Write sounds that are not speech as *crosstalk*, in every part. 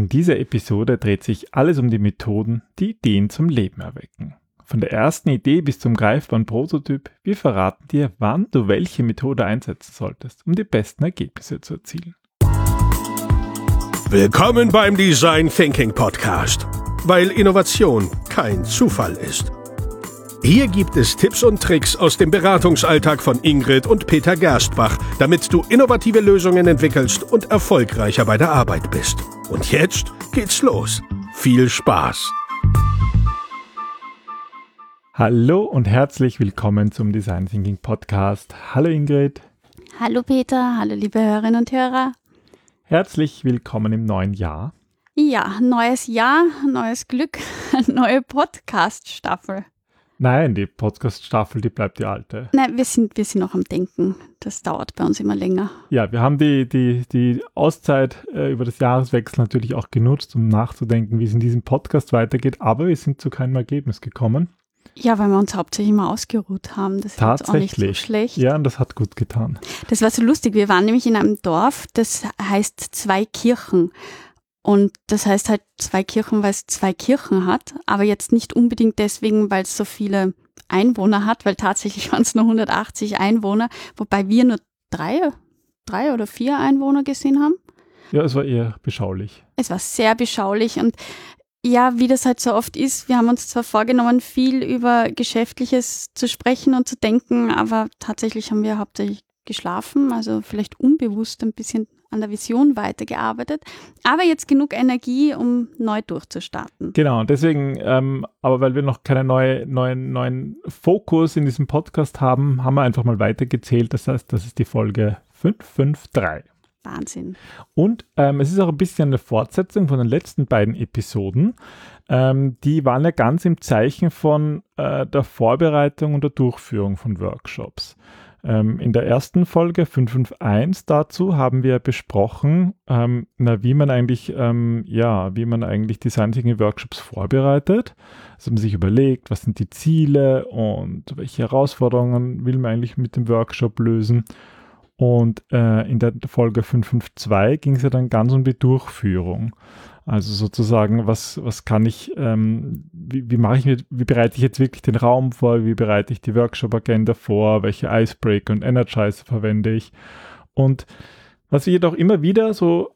In dieser Episode dreht sich alles um die Methoden, die Ideen zum Leben erwecken. Von der ersten Idee bis zum greifbaren Prototyp, wir verraten dir, wann du welche Methode einsetzen solltest, um die besten Ergebnisse zu erzielen. Willkommen beim Design Thinking Podcast, weil Innovation kein Zufall ist. Hier gibt es Tipps und Tricks aus dem Beratungsalltag von Ingrid und Peter Gerstbach, damit du innovative Lösungen entwickelst und erfolgreicher bei der Arbeit bist. Und jetzt geht's los. Viel Spaß! Hallo und herzlich willkommen zum Design Thinking Podcast. Hallo Ingrid. Hallo Peter, hallo liebe Hörerinnen und Hörer. Herzlich willkommen im neuen Jahr. Ja, neues Jahr, neues Glück, *laughs* neue Podcast-Staffel. Nein, die Podcast-Staffel, die bleibt die alte. Nein, wir sind, wir sind noch am Denken. Das dauert bei uns immer länger. Ja, wir haben die, die, die Auszeit äh, über das Jahreswechsel natürlich auch genutzt, um nachzudenken, wie es in diesem Podcast weitergeht, aber wir sind zu keinem Ergebnis gekommen. Ja, weil wir uns hauptsächlich mal ausgeruht haben. Das ist auch nicht so schlecht. Ja, und das hat gut getan. Das war so lustig. Wir waren nämlich in einem Dorf, das heißt Zwei Kirchen. Und das heißt halt zwei Kirchen, weil es zwei Kirchen hat, aber jetzt nicht unbedingt deswegen, weil es so viele Einwohner hat, weil tatsächlich *laughs* waren es nur 180 Einwohner, wobei wir nur drei, drei oder vier Einwohner gesehen haben. Ja, es war eher beschaulich. Es war sehr beschaulich und ja, wie das halt so oft ist, wir haben uns zwar vorgenommen, viel über Geschäftliches zu sprechen und zu denken, aber tatsächlich haben wir hauptsächlich geschlafen, also vielleicht unbewusst ein bisschen an der Vision weitergearbeitet, aber jetzt genug Energie, um neu durchzustarten. Genau, deswegen, ähm, aber weil wir noch keinen neue, neuen, neuen Fokus in diesem Podcast haben, haben wir einfach mal weitergezählt. Das heißt, das ist die Folge 553. Wahnsinn. Und ähm, es ist auch ein bisschen eine Fortsetzung von den letzten beiden Episoden. Ähm, die waren ja ganz im Zeichen von äh, der Vorbereitung und der Durchführung von Workshops. Ähm, in der ersten Folge 551 dazu haben wir besprochen, ähm, na, wie man eigentlich, ähm, ja, wie man eigentlich Design Thinking Workshops vorbereitet. Also man sich überlegt, was sind die Ziele und welche Herausforderungen will man eigentlich mit dem Workshop lösen. Und äh, in der Folge 552 ging es ja dann ganz um die Durchführung. Also sozusagen, was, was kann ich, ähm, wie, wie mache ich mir, wie bereite ich jetzt wirklich den Raum vor, wie bereite ich die Workshop-Agenda vor, welche Icebreaker und Energizer verwende ich. Und was wir jedoch immer wieder so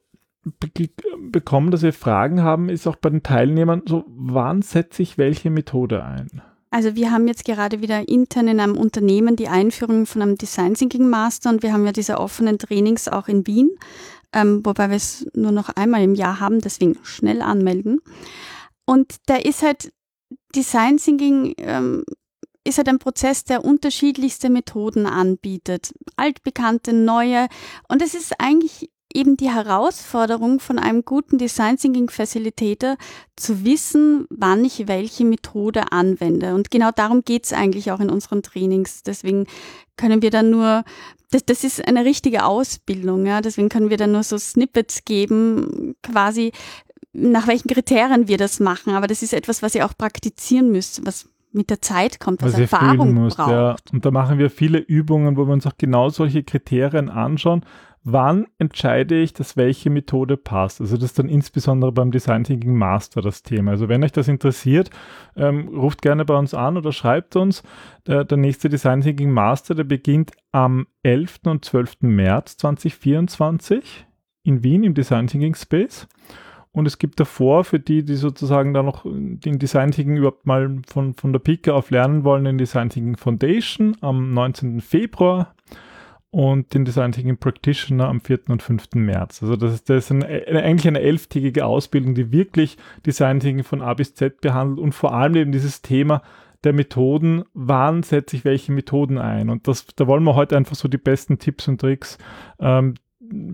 bekommen, dass wir Fragen haben, ist auch bei den Teilnehmern so, wann setze ich welche Methode ein? Also wir haben jetzt gerade wieder intern in einem Unternehmen die Einführung von einem Design Thinking Master und wir haben ja diese offenen Trainings auch in Wien ähm, wobei wir es nur noch einmal im Jahr haben, deswegen schnell anmelden. Und da ist halt Design Thinking ähm, ist halt ein Prozess, der unterschiedlichste Methoden anbietet. Altbekannte, neue. Und es ist eigentlich eben die Herausforderung von einem guten Design Thinking Facilitator zu wissen, wann ich welche Methode anwende. Und genau darum geht es eigentlich auch in unseren Trainings. Deswegen können wir dann nur, das, das ist eine richtige Ausbildung, ja. Deswegen können wir dann nur so Snippets geben, quasi nach welchen Kriterien wir das machen. Aber das ist etwas, was ihr auch praktizieren müsst, was mit der Zeit kommt, was, was Erfahrung braucht. Ja. Und da machen wir viele Übungen, wo wir uns auch genau solche Kriterien anschauen wann entscheide ich, dass welche Methode passt? Also das ist dann insbesondere beim Design Thinking Master das Thema. Also wenn euch das interessiert, ähm, ruft gerne bei uns an oder schreibt uns. Der, der nächste Design Thinking Master, der beginnt am 11. und 12. März 2024 in Wien im Design Thinking Space. Und es gibt davor, für die, die sozusagen da noch den Design Thinking überhaupt mal von, von der Pike auf lernen wollen, den Design Thinking Foundation am 19. Februar und den Design Thinking Practitioner am 4. und 5. März. Also das ist, das ist eine, eigentlich eine elftägige Ausbildung, die wirklich Design Thinking von A bis Z behandelt und vor allem eben dieses Thema der Methoden, wann setze ich welche Methoden ein. Und das, da wollen wir heute einfach so die besten Tipps und Tricks ähm,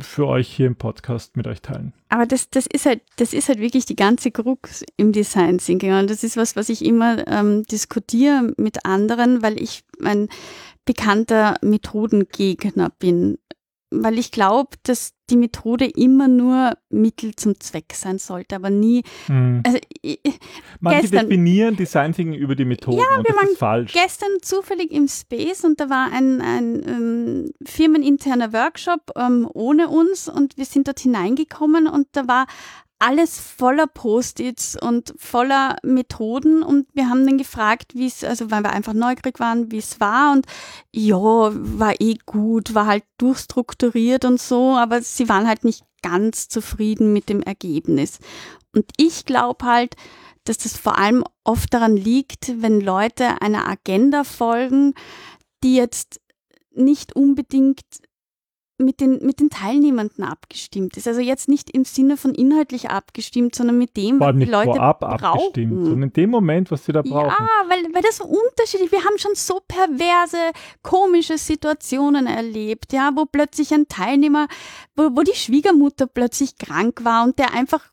für euch hier im Podcast mit euch teilen. Aber das, das ist halt, das ist halt wirklich die ganze Krux im Design Thinking. Und das ist was, was ich immer ähm, diskutiere mit anderen, weil ich mein, bekannter Methodengegner bin, weil ich glaube, dass die Methode immer nur Mittel zum Zweck sein sollte, aber nie. Hm. Also, Manche gestern, definieren Design Thinking über die Methode ja, und das waren ist falsch. Gestern zufällig im Space und da war ein, ein ähm, firmeninterner Workshop ähm, ohne uns und wir sind dort hineingekommen und da war alles voller Post-its und voller Methoden. Und wir haben dann gefragt, wie es, also weil wir einfach neugierig waren, wie es war. Und ja, war eh gut, war halt durchstrukturiert und so, aber sie waren halt nicht ganz zufrieden mit dem Ergebnis. Und ich glaube halt, dass das vor allem oft daran liegt, wenn Leute einer Agenda folgen, die jetzt nicht unbedingt mit den, mit den Teilnehmenden abgestimmt ist. Also jetzt nicht im Sinne von inhaltlich abgestimmt, sondern mit dem, was die Leute vorab brauchen. abgestimmt, sondern in dem Moment, was sie da brauchen. Ja, weil, weil das so unterschiedlich, wir haben schon so perverse, komische Situationen erlebt, ja, wo plötzlich ein Teilnehmer, wo, wo die Schwiegermutter plötzlich krank war und der einfach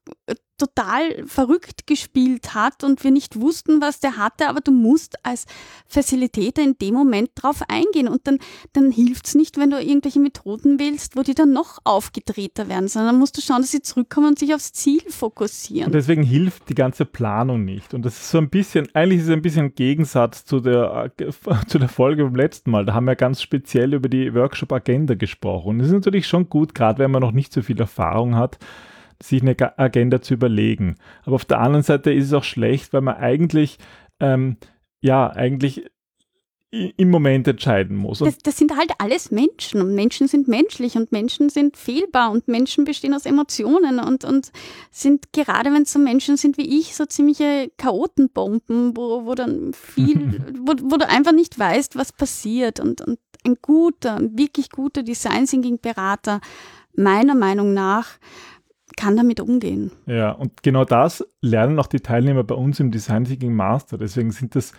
total verrückt gespielt hat und wir nicht wussten, was der hatte, aber du musst als Facilitator in dem Moment drauf eingehen und dann, dann hilft's nicht, wenn du irgendwelche Methoden wählst, wo die dann noch aufgedrehter werden, sondern musst du schauen, dass sie zurückkommen und sich aufs Ziel fokussieren. Und deswegen hilft die ganze Planung nicht. Und das ist so ein bisschen, eigentlich ist es ein bisschen Gegensatz zu der, *laughs* zu der Folge vom letzten Mal, da haben wir ganz speziell über die Workshop-Agenda gesprochen. Und das ist natürlich schon gut, gerade wenn man noch nicht so viel Erfahrung hat, sich eine Agenda zu überlegen. Aber auf der anderen Seite ist es auch schlecht, weil man eigentlich, ähm, ja, eigentlich im Moment entscheiden muss. Das, das, sind halt alles Menschen und Menschen sind menschlich und Menschen sind fehlbar und Menschen bestehen aus Emotionen und, und sind, gerade wenn es so Menschen sind wie ich, so ziemliche Chaotenbomben, wo, wo dann viel, *laughs* wo, wo du einfach nicht weißt, was passiert und, und ein guter, wirklich guter Design Thinking Berater, meiner Meinung nach, kann damit umgehen. Ja, und genau das lernen auch die Teilnehmer bei uns im Design Thinking Master. Deswegen sind das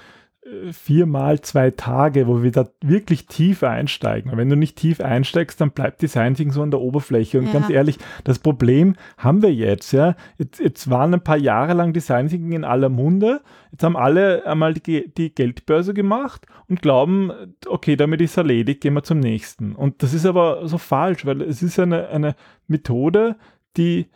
äh, viermal zwei Tage, wo wir da wirklich tief einsteigen. Und wenn du nicht tief einsteigst, dann bleibt Design Thinking so an der Oberfläche. Und ja. ganz ehrlich, das Problem haben wir jetzt, ja. Jetzt, jetzt waren ein paar Jahre lang Design Thinking in aller Munde. Jetzt haben alle einmal die, die Geldbörse gemacht und glauben, okay, damit ist erledigt, gehen wir zum nächsten. Und das ist aber so falsch, weil es ist eine, eine Methode, die,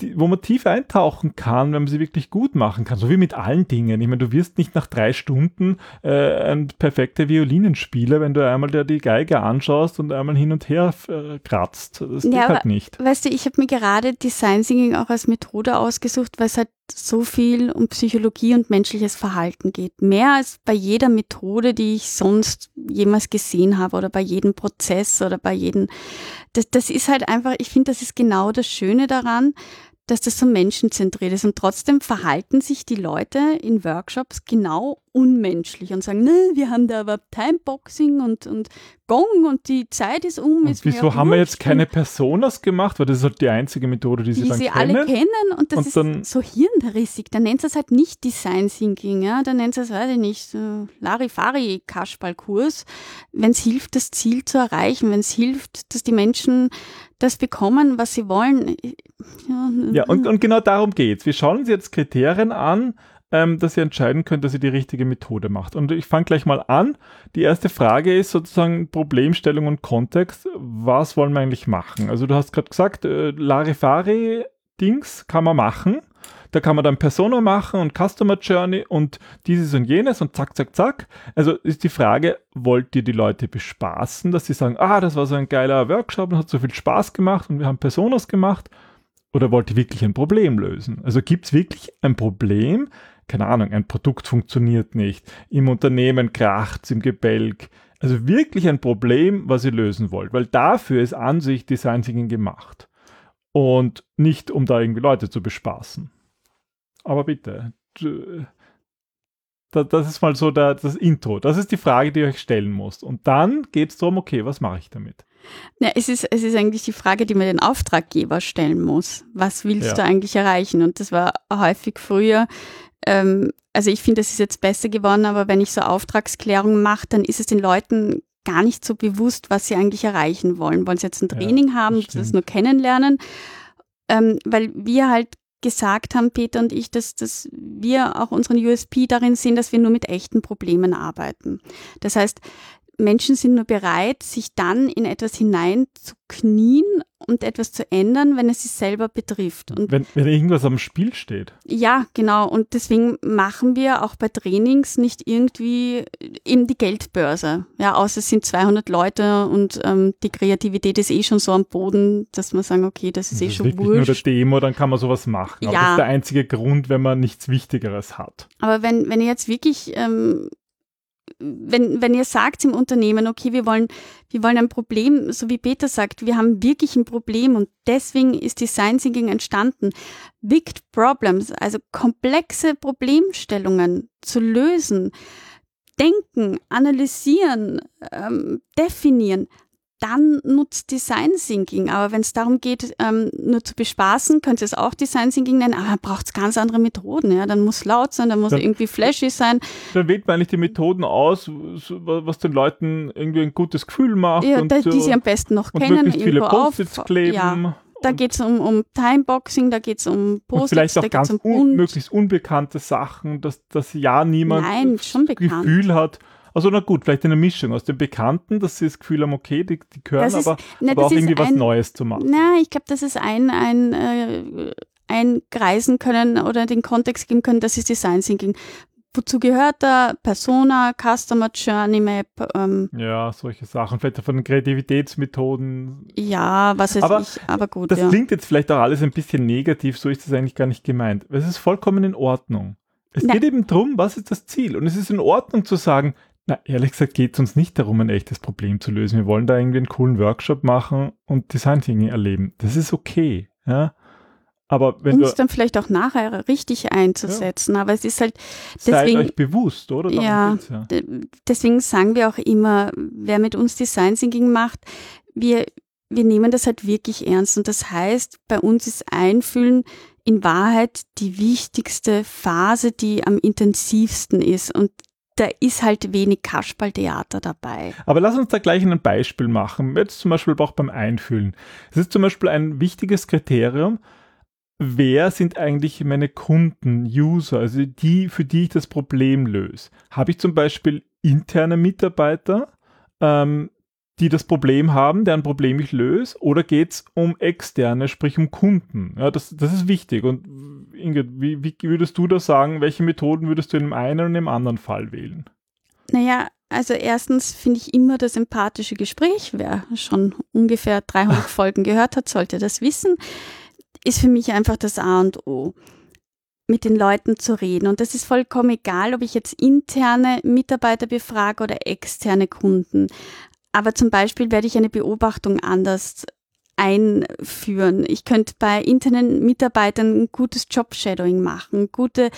die, wo man tief eintauchen kann, wenn man sie wirklich gut machen kann. So wie mit allen Dingen. Ich meine, du wirst nicht nach drei Stunden äh, ein perfekter Violinenspieler, wenn du einmal dir die Geige anschaust und einmal hin und her äh, kratzt. Das geht ja, halt nicht. Weißt du, ich habe mir gerade Design Thinking auch als Methode ausgesucht, weil es halt so viel um Psychologie und menschliches Verhalten geht. Mehr als bei jeder Methode, die ich sonst jemals gesehen habe oder bei jedem Prozess oder bei jedem das, das ist halt einfach, ich finde, das ist genau das Schöne daran, dass das so menschenzentriert ist. Und trotzdem verhalten sich die Leute in Workshops genau unmenschlich und sagen, ne, wir haben da aber Timeboxing und, und Gong und die Zeit ist um. Ist wieso haben wir jetzt keine Personas gemacht? Weil das ist halt die einzige Methode, die, die sie dann sie kennen. alle kennen und das und ist dann, so hirnrissig. Dann nennt es halt nicht Design Thinking, ja, dann nennt es, weiß ich nicht, so Larifari Kaschballkurs, wenn es hilft, das Ziel zu erreichen, wenn es hilft, dass die Menschen das bekommen, was sie wollen. Ja, ja und, und genau darum geht's. Wir schauen uns jetzt Kriterien an, ähm, dass ihr entscheiden könnt, dass ihr die richtige Methode macht. Und ich fange gleich mal an. Die erste Frage ist sozusagen Problemstellung und Kontext. Was wollen wir eigentlich machen? Also du hast gerade gesagt, äh, Larifari-Dings kann man machen. Da kann man dann Persona machen und Customer Journey und dieses und jenes und zack, zack, zack. Also ist die Frage, wollt ihr die Leute bespaßen, dass sie sagen, ah, das war so ein geiler Workshop und hat so viel Spaß gemacht und wir haben Personas gemacht? Oder wollt ihr wirklich ein Problem lösen? Also gibt es wirklich ein Problem, keine Ahnung, ein Produkt funktioniert nicht, im Unternehmen kracht im Gebälk. Also wirklich ein Problem, was ihr lösen wollt, weil dafür ist an sich Design Thinking gemacht. Und nicht, um da irgendwie Leute zu bespaßen. Aber bitte, das ist mal so das Intro. Das ist die Frage, die ihr euch stellen musst. Und dann geht es darum, okay, was mache ich damit? Ja, es, ist, es ist eigentlich die Frage, die man den Auftraggeber stellen muss. Was willst ja. du eigentlich erreichen? Und das war häufig früher ähm, also ich finde, es ist jetzt besser geworden, aber wenn ich so Auftragsklärung mache, dann ist es den Leuten gar nicht so bewusst, was sie eigentlich erreichen wollen. Wollen sie jetzt ein Training ja, haben, das, das nur kennenlernen? Ähm, weil wir halt gesagt haben, Peter und ich, dass, dass wir auch unseren USP darin sehen, dass wir nur mit echten Problemen arbeiten. Das heißt, Menschen sind nur bereit, sich dann in etwas hineinzuknien und etwas zu ändern, wenn es sie selber betrifft. Und wenn, wenn irgendwas am Spiel steht. Ja, genau. Und deswegen machen wir auch bei Trainings nicht irgendwie eben die Geldbörse. Ja, außer es sind 200 Leute und ähm, die Kreativität ist eh schon so am Boden, dass man sagen, okay, das ist das eh ist schon wurscht. nur der Demo, dann kann man sowas machen. Aber ja. das ist der einzige Grund, wenn man nichts Wichtigeres hat. Aber wenn, wenn ihr jetzt wirklich ähm, wenn, wenn ihr sagt im Unternehmen, okay, wir wollen, wir wollen ein Problem, so wie Peter sagt, wir haben wirklich ein Problem und deswegen ist Design Thinking entstanden. Big Problems, also komplexe Problemstellungen zu lösen, denken, analysieren, ähm, definieren, dann nutzt Design Thinking. Aber wenn es darum geht, ähm, nur zu bespaßen, könnt ihr es auch Design Thinking nennen, aber dann braucht es ganz andere Methoden. Ja? Dann muss laut sein, dann muss dann, irgendwie flashy sein. Dann wählt man eigentlich die Methoden aus, was den Leuten irgendwie ein gutes Gefühl macht. Ja, und, die sie am besten noch kennen. Möglichst viele Post-its kleben. Ja. Da geht es um, um Timeboxing, da geht es um Post-its. Vielleicht auch ganz um un möglichst unbekannte Sachen, dass, dass ja niemand Nein, das Gefühl hat, also na gut, vielleicht eine Mischung aus den Bekannten, dass sie das Gefühl haben, okay, die, die gehören, ist, aber, ne, aber auch irgendwie ein, was Neues zu machen. Na, ich glaube, das ist ein, ein, äh, einkreisen können oder den Kontext geben können, das ist Design Thinking. Wozu gehört da Persona, Customer Journey Map? Ähm, ja, solche Sachen. Vielleicht von den Kreativitätsmethoden. Ja, was weiß aber ich, aber gut. Das ja. klingt jetzt vielleicht auch alles ein bisschen negativ, so ist das eigentlich gar nicht gemeint. Es ist vollkommen in Ordnung. Es ja. geht eben darum, was ist das Ziel? Und es ist in Ordnung zu sagen, na, ehrlich gesagt geht es uns nicht darum, ein echtes Problem zu lösen. Wir wollen da irgendwie einen coolen Workshop machen und Design Thinking erleben. Das ist okay. Ja? Aber wenn um es dann vielleicht auch nachher richtig einzusetzen. Ja. Aber es ist halt deswegen. Seid euch bewusst, oder? Ja, ja, deswegen sagen wir auch immer, wer mit uns Design Thinking macht, wir, wir nehmen das halt wirklich ernst. Und das heißt, bei uns ist Einfühlen in Wahrheit die wichtigste Phase, die am intensivsten ist. Und da ist halt wenig Kasperltheater dabei. Aber lass uns da gleich ein Beispiel machen. Jetzt zum Beispiel auch beim Einfühlen. Es ist zum Beispiel ein wichtiges Kriterium, wer sind eigentlich meine Kunden, User, also die, für die ich das Problem löse. Habe ich zum Beispiel interne Mitarbeiter, ähm, die das Problem haben, deren Problem ich löse, oder geht es um externe, sprich um Kunden? Ja, das, das ist wichtig. Und Ingrid, wie, wie würdest du da sagen, welche Methoden würdest du in dem einen und im anderen Fall wählen? Naja, also erstens finde ich immer das empathische Gespräch. Wer schon ungefähr 300 *laughs* Folgen gehört hat, sollte das wissen. Ist für mich einfach das A und O mit den Leuten zu reden. Und das ist vollkommen egal, ob ich jetzt interne Mitarbeiter befrage oder externe Kunden. Aber zum Beispiel werde ich eine Beobachtung anders einführen. Ich könnte bei internen Mitarbeitern ein gutes Job-Shadowing machen, gute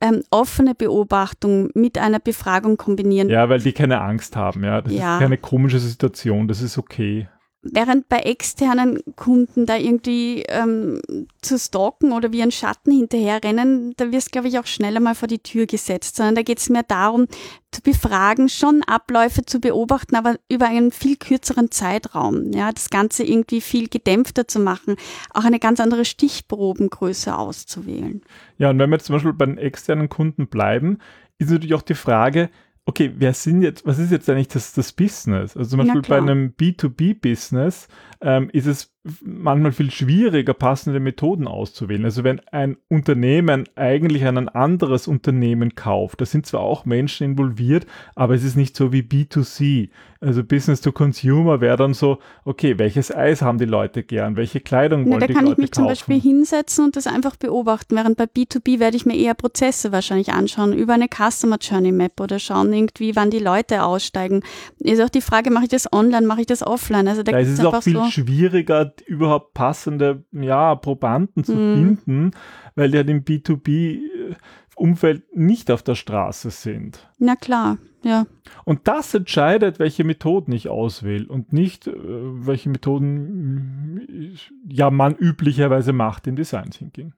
ähm, offene Beobachtung mit einer Befragung kombinieren. Ja, weil die keine Angst haben, ja. Das ja. ist keine komische Situation, das ist okay. Während bei externen Kunden da irgendwie ähm, zu stalken oder wie ein Schatten hinterherrennen, da wirst, glaube ich, auch schneller mal vor die Tür gesetzt, sondern da geht es mehr darum, zu befragen, schon Abläufe zu beobachten, aber über einen viel kürzeren Zeitraum. Ja, das Ganze irgendwie viel gedämpfter zu machen, auch eine ganz andere Stichprobengröße auszuwählen. Ja, und wenn wir jetzt zum Beispiel bei den externen Kunden bleiben, ist natürlich auch die Frage, okay, wer sind jetzt, was ist jetzt eigentlich das, das Business? Also zum Beispiel bei einem B2B-Business ähm, ist es manchmal viel schwieriger, passende Methoden auszuwählen. Also wenn ein Unternehmen eigentlich an ein anderes Unternehmen kauft, da sind zwar auch Menschen involviert, aber es ist nicht so wie B2C. Also Business to Consumer wäre dann so, okay, welches Eis haben die Leute gern, welche Kleidung wollen Na, die Leute kaufen? Da kann ich mich kaufen? zum Beispiel hinsetzen und das einfach beobachten, während bei B2B werde ich mir eher Prozesse wahrscheinlich anschauen, über eine Customer Journey Map oder schauen irgendwie, wann die Leute aussteigen. Ist auch die Frage, mache ich das online, mache ich das offline? Also da, da ist es auch viel so schwieriger, überhaupt passende ja, Probanden zu mhm. finden, weil die halt im B2B-Umfeld nicht auf der Straße sind. Na klar, ja. Und das entscheidet, welche Methoden ich auswähle und nicht, äh, welche Methoden ja man üblicherweise macht im Design Thinking.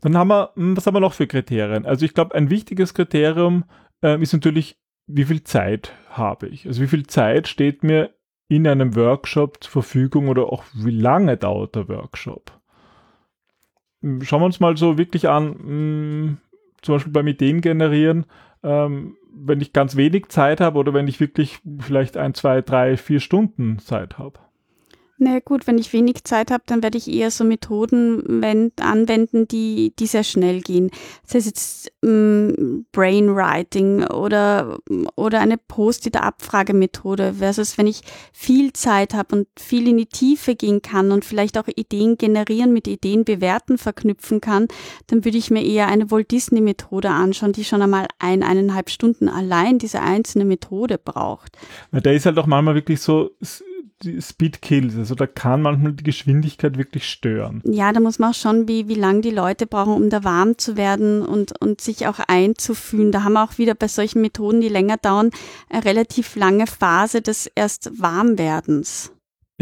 Dann haben wir, hm, was haben wir noch für Kriterien? Also ich glaube, ein wichtiges Kriterium äh, ist natürlich, wie viel Zeit habe ich? Also wie viel Zeit steht mir in einem Workshop zur Verfügung oder auch wie lange dauert der Workshop? Schauen wir uns mal so wirklich an, mh, hm, zum Beispiel beim Ideen generieren, ähm, wenn ich ganz wenig Zeit habe oder wenn ich wirklich vielleicht ein, zwei, drei, vier Stunden Zeit habe? Na gut, wenn ich wenig Zeit habe, dann werde ich eher so Methoden anwenden, die, die sehr schnell gehen. Das heißt jetzt ähm, Brainwriting oder, oder eine Post-it-Abfragemethode versus wenn ich viel Zeit habe und viel in die Tiefe gehen kann und vielleicht auch Ideen generieren, mit Ideen bewerten verknüpfen kann, dann würde ich mir eher eine Walt Disney-Methode anschauen, die schon einmal ein, eineinhalb Stunden allein diese einzelne Methode braucht. Ja, der ist halt auch manchmal wirklich so Speed Kills. Also da kann manchmal die Geschwindigkeit wirklich stören. Ja, da muss man auch schon, wie, wie lange die Leute brauchen, um da warm zu werden und, und sich auch einzufühlen. Da haben wir auch wieder bei solchen Methoden, die länger dauern, eine relativ lange Phase des erst Warmwerdens.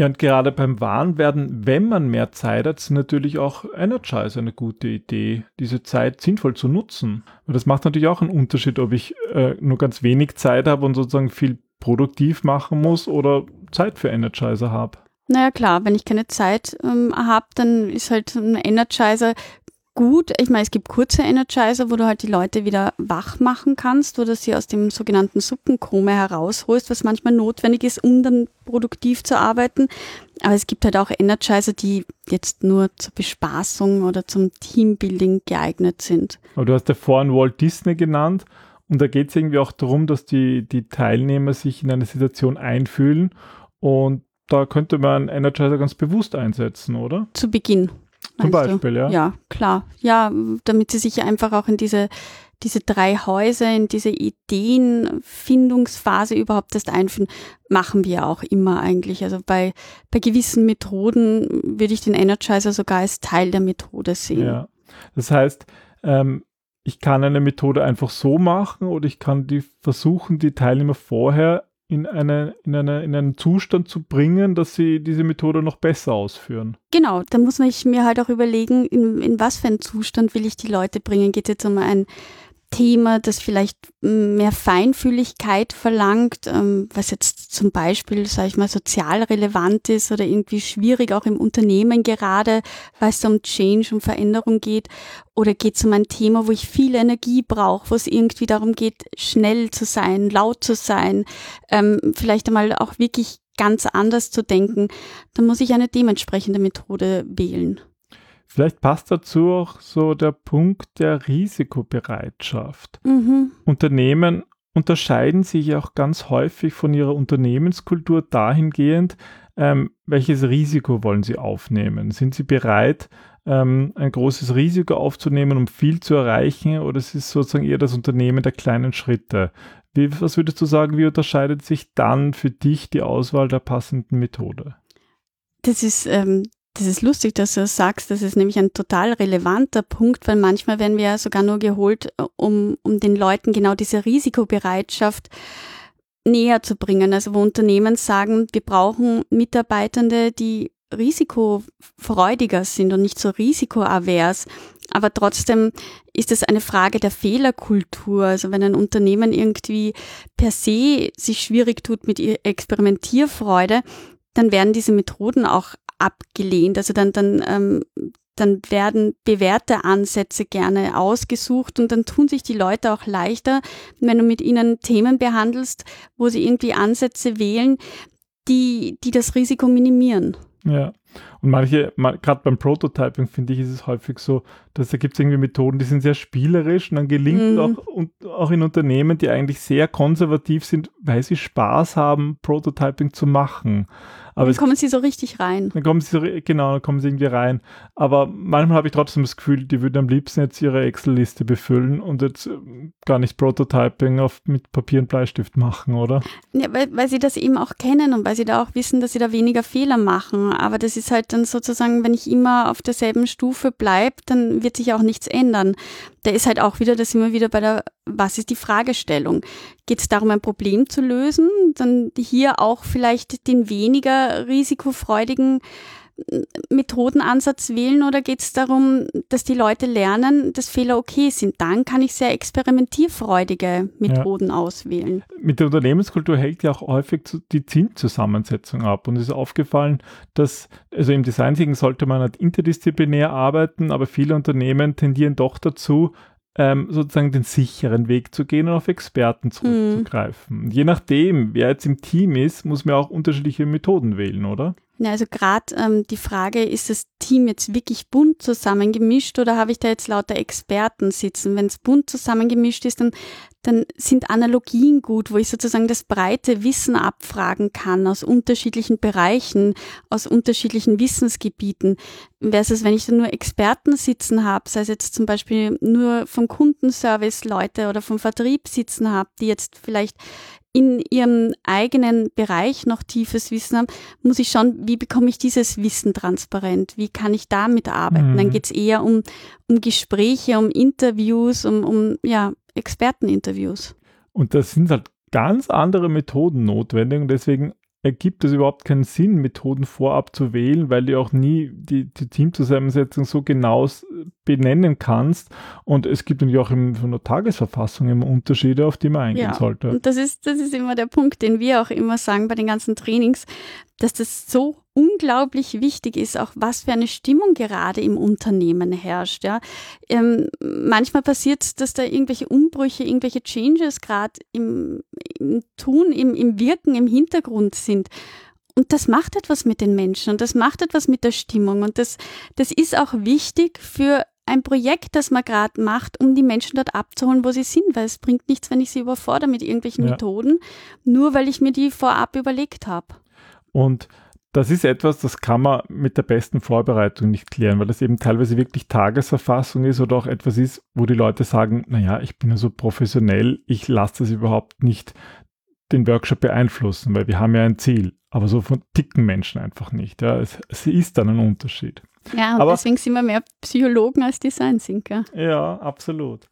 Ja, und gerade beim Warmwerden, wenn man mehr Zeit hat, ist natürlich auch Energize eine gute Idee, diese Zeit sinnvoll zu nutzen. Und das macht natürlich auch einen Unterschied, ob ich äh, nur ganz wenig Zeit habe und sozusagen viel produktiv machen muss oder Zeit für Energizer habe. Naja klar, wenn ich keine Zeit ähm, habe, dann ist halt ein Energizer gut. Ich meine, es gibt kurze Energizer, wo du halt die Leute wieder wach machen kannst oder sie aus dem sogenannten Suppenkoma herausholst, was manchmal notwendig ist, um dann produktiv zu arbeiten. Aber es gibt halt auch Energizer, die jetzt nur zur Bespaßung oder zum Teambuilding geeignet sind. Aber du hast ja vorhin Walt Disney genannt und da geht es irgendwie auch darum, dass die, die Teilnehmer sich in eine Situation einfühlen und da könnte man Energizer ganz bewusst einsetzen, oder? Zu Beginn. Zum Beispiel, du? ja. Ja, klar. Ja, damit sie sich einfach auch in diese, diese drei Häuser, in diese Ideenfindungsphase überhaupt erst einführen, machen wir auch immer eigentlich. Also bei, bei gewissen Methoden würde ich den Energizer sogar als Teil der Methode sehen. Ja. Das heißt, ähm, ich kann eine Methode einfach so machen oder ich kann die versuchen, die Teilnehmer vorher in, eine, in, eine, in einen Zustand zu bringen, dass sie diese Methode noch besser ausführen. Genau, da muss man mir halt auch überlegen, in, in was für einen Zustand will ich die Leute bringen. Geht es jetzt um ein Thema, das vielleicht mehr Feinfühligkeit verlangt, ähm, was jetzt zum Beispiel, sage ich mal, sozial relevant ist oder irgendwie schwierig auch im Unternehmen gerade, weil es um Change, um Veränderung geht, oder geht es um ein Thema, wo ich viel Energie brauche, wo es irgendwie darum geht, schnell zu sein, laut zu sein, ähm, vielleicht einmal auch wirklich ganz anders zu denken, dann muss ich eine dementsprechende Methode wählen. Vielleicht passt dazu auch so der Punkt der Risikobereitschaft. Mhm. Unternehmen unterscheiden sich auch ganz häufig von ihrer Unternehmenskultur dahingehend, ähm, welches Risiko wollen sie aufnehmen? Sind sie bereit, ähm, ein großes Risiko aufzunehmen, um viel zu erreichen, oder ist es sozusagen eher das Unternehmen der kleinen Schritte? Wie, was würdest du sagen, wie unterscheidet sich dann für dich die Auswahl der passenden Methode? Das ist ähm, das ist lustig, dass du das sagst. Das ist nämlich ein total relevanter Punkt, weil manchmal werden wir ja sogar nur geholt, äh, um, um den Leuten genau diese Risikobereitschaft näher zu bringen. Also wo Unternehmen sagen, wir brauchen Mitarbeitende, die risikofreudiger sind und nicht so risikoavers. Aber trotzdem ist es eine Frage der Fehlerkultur. Also wenn ein Unternehmen irgendwie per se sich schwierig tut mit Experimentierfreude, dann werden diese Methoden auch abgelehnt. Also dann, dann, ähm, dann werden bewährte Ansätze gerne ausgesucht und dann tun sich die Leute auch leichter, wenn du mit ihnen Themen behandelst, wo sie irgendwie Ansätze wählen, die, die das Risiko minimieren. Ja. Und manche, gerade beim Prototyping finde ich, ist es häufig so, dass da gibt es irgendwie Methoden, die sind sehr spielerisch und dann gelingt mhm. auch, und, auch in Unternehmen, die eigentlich sehr konservativ sind, weil sie Spaß haben, Prototyping zu machen. Aber dann kommen sie so richtig rein. Dann kommen sie so, genau, dann kommen sie irgendwie rein. Aber manchmal habe ich trotzdem das Gefühl, die würden am liebsten jetzt ihre Excel-Liste befüllen und jetzt äh, gar nicht Prototyping auf, mit Papier und Bleistift machen, oder? Ja, weil, weil sie das eben auch kennen und weil sie da auch wissen, dass sie da weniger Fehler machen. Aber das ist halt dann sozusagen, wenn ich immer auf derselben Stufe bleibe, dann wird sich auch nichts ändern. Da ist halt auch wieder, da sind wir wieder bei der, was ist die Fragestellung? Geht es darum, ein Problem zu lösen? Dann hier auch vielleicht den weniger risikofreudigen Methodenansatz wählen oder geht es darum, dass die Leute lernen, dass Fehler okay sind? Dann kann ich sehr experimentierfreudige Methoden ja. auswählen. Mit der Unternehmenskultur hängt ja auch häufig die Zielzusammensetzung ab. Und es ist aufgefallen, dass, also im Design Thinking sollte man halt interdisziplinär arbeiten, aber viele Unternehmen tendieren doch dazu, ähm, sozusagen den sicheren Weg zu gehen und auf Experten zurückzugreifen. Mhm. Je nachdem, wer jetzt im Team ist, muss man auch unterschiedliche Methoden wählen, oder? Ja, also gerade ähm, die Frage, ist das Team jetzt wirklich bunt zusammengemischt oder habe ich da jetzt lauter Experten sitzen? Wenn es bunt zusammengemischt ist, dann, dann sind Analogien gut, wo ich sozusagen das breite Wissen abfragen kann aus unterschiedlichen Bereichen, aus unterschiedlichen Wissensgebieten. Versus wenn ich da nur Experten sitzen habe, sei es jetzt zum Beispiel nur vom Kundenservice Leute oder vom Vertrieb sitzen habe, die jetzt vielleicht in ihrem eigenen Bereich noch tiefes Wissen haben, muss ich schauen, wie bekomme ich dieses Wissen transparent? Wie kann ich damit arbeiten? Mhm. Dann geht es eher um, um Gespräche, um Interviews, um, um ja, Experteninterviews. Und das sind halt ganz andere Methoden notwendig und deswegen ergibt es überhaupt keinen Sinn, Methoden vorab zu wählen, weil du auch nie die, die Teamzusammensetzung so genau benennen kannst. Und es gibt natürlich auch im, von der Tagesverfassung immer Unterschiede, auf die man eingehen ja, sollte. Und das ist, das ist immer der Punkt, den wir auch immer sagen bei den ganzen Trainings, dass das so unglaublich wichtig ist, auch was für eine Stimmung gerade im Unternehmen herrscht. Ja. Ähm, manchmal passiert es, dass da irgendwelche Umbrüche, irgendwelche Changes gerade im, im Tun, im, im Wirken, im Hintergrund sind. Und das macht etwas mit den Menschen und das macht etwas mit der Stimmung. Und das, das ist auch wichtig für ein Projekt, das man gerade macht, um die Menschen dort abzuholen, wo sie sind, weil es bringt nichts, wenn ich sie überfordere mit irgendwelchen ja. Methoden, nur weil ich mir die vorab überlegt habe. Und das ist etwas, das kann man mit der besten Vorbereitung nicht klären, weil das eben teilweise wirklich Tagesverfassung ist oder auch etwas ist, wo die Leute sagen, naja, ich bin ja so professionell, ich lasse das überhaupt nicht den Workshop beeinflussen, weil wir haben ja ein Ziel. Aber so von ticken Menschen einfach nicht. Ja. Es, es ist dann ein Unterschied. Ja, und Aber, deswegen sind wir mehr Psychologen als Design Thinker. Ja, absolut.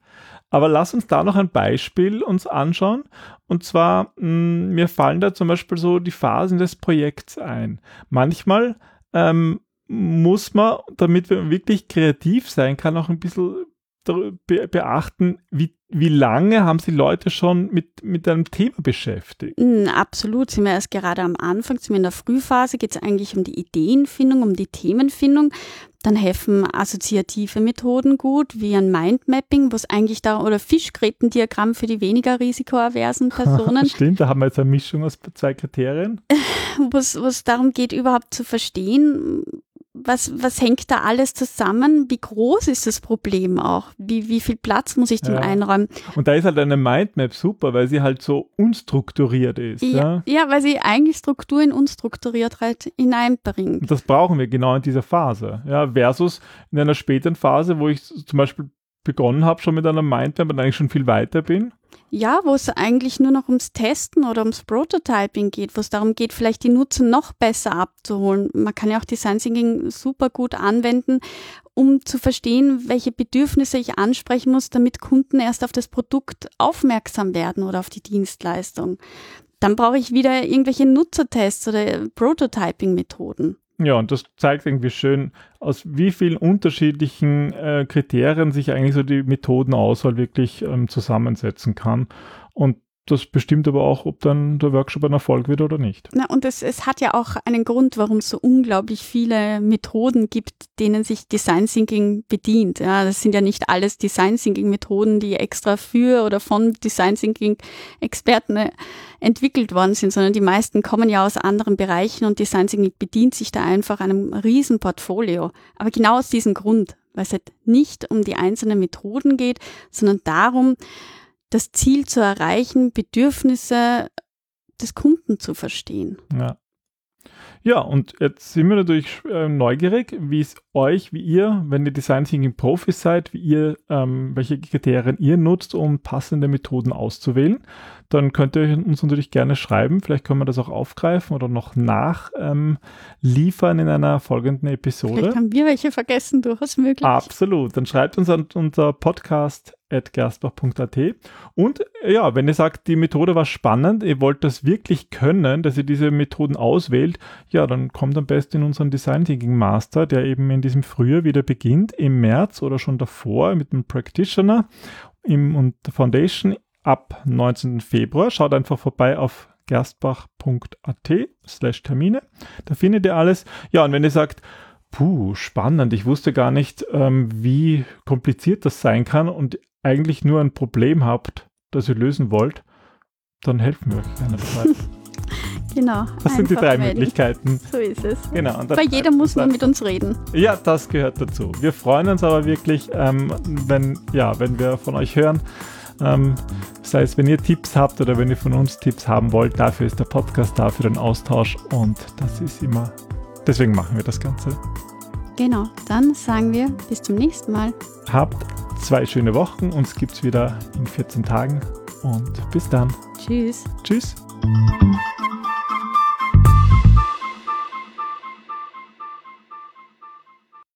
Aber lass uns da noch ein Beispiel uns anschauen. Und zwar, mh, mm, mir fallen da zum Beispiel so die Phasen des Projekts ein. Manchmal ähm, muss man, damit man wirklich kreativ sein kann, auch ein bisschen beachten, wie, wie lange haben Sie Leute schon mit, mit einem Thema beschäftigt? Absolut, sind wir erst gerade am Anfang, sind wir in der Frühphase, geht es eigentlich um die Ideenfindung, um die Themenfindung. Dann helfen assoziative Methoden gut, wie ein Mindmapping, wo es eigentlich da, oder Fischgrätendiagramm für die weniger risikoaversen *laughs* Personen. Stimmt, da haben wir jetzt eine Mischung aus zwei Kriterien. *laughs* Wo es darum geht, überhaupt zu verstehen, was, was hängt da alles zusammen? Wie groß ist das Problem auch? Wie, wie viel Platz muss ich dem ja. einräumen? Und da ist halt eine Mindmap super, weil sie halt so unstrukturiert ist. Ja, ja? ja weil sie eigentlich Struktur in Unstrukturiertheit hineinbringt. Und das brauchen wir genau in dieser Phase. Ja, versus in einer späteren Phase, wo ich zum Beispiel begonnen habe, schon mit einer Mindmap und eigentlich schon viel weiter bin. Ja, wo es eigentlich nur noch ums Testen oder ums Prototyping geht, wo es darum geht, vielleicht die Nutzer noch besser abzuholen. Man kann ja auch Design Thinking super gut anwenden, um zu verstehen, welche Bedürfnisse ich ansprechen muss, damit Kunden erst auf das Produkt aufmerksam werden oder auf die Dienstleistung. Dann brauche ich wieder irgendwelche Nutzertests oder Prototyping-Methoden. Ja, und das zeigt irgendwie schön, aus wie vielen unterschiedlichen äh, Kriterien sich eigentlich so die Methodenauswahl wirklich ähm, zusammensetzen kann. Und das bestimmt aber auch, ob dann der Workshop ein Erfolg wird oder nicht. Na, und es, es hat ja auch einen Grund, warum es so unglaublich viele Methoden gibt, denen sich Design Thinking bedient. Ja, das sind ja nicht alles Design Thinking Methoden, die extra für oder von Design Thinking Experten äh, entwickelt worden sind, sondern die meisten kommen ja aus anderen Bereichen und Design Thinking bedient sich da einfach einem riesen Portfolio. Aber genau aus diesem Grund, weil es halt nicht um die einzelnen Methoden geht, sondern darum, das Ziel zu erreichen, Bedürfnisse des Kunden zu verstehen. Ja. Ja, und jetzt sind wir natürlich äh, neugierig, wie es euch, wie ihr, wenn ihr Design Thinking Profis seid, wie ihr, ähm, welche Kriterien ihr nutzt, um passende Methoden auszuwählen. Dann könnt ihr uns natürlich gerne schreiben. Vielleicht können wir das auch aufgreifen oder noch nachliefern ähm, in einer folgenden Episode. Vielleicht haben wir welche vergessen, durchaus möglich. Absolut. Dann schreibt uns an unser Podcast gerstbach.at. Und ja, wenn ihr sagt, die Methode war spannend, ihr wollt das wirklich können, dass ihr diese Methoden auswählt, ja, dann kommt am besten in unseren Design Thinking Master, der eben in diesem Frühjahr wieder beginnt, im März oder schon davor mit dem Practitioner im, und der Foundation ab 19. Februar. Schaut einfach vorbei auf gerstbach.at slash Termine. Da findet ihr alles. Ja, und wenn ihr sagt, puh, spannend. Ich wusste gar nicht, ähm, wie kompliziert das sein kann. Und eigentlich nur ein Problem habt, das ihr lösen wollt, dann helfen wir euch gerne dabei. Genau. Das sind die drei melden. Möglichkeiten. So ist es. Genau. und Weil jeder muss nur mit uns reden. Ja, das gehört dazu. Wir freuen uns aber wirklich, ähm, wenn, ja, wenn wir von euch hören. Ähm, sei es, wenn ihr Tipps habt oder wenn ihr von uns Tipps haben wollt, dafür ist der Podcast da für den Austausch und das ist immer, deswegen machen wir das Ganze. Genau. Dann sagen wir bis zum nächsten Mal. Habt zwei schöne Wochen, uns gibt es wieder in 14 Tagen und bis dann. Tschüss. Tschüss.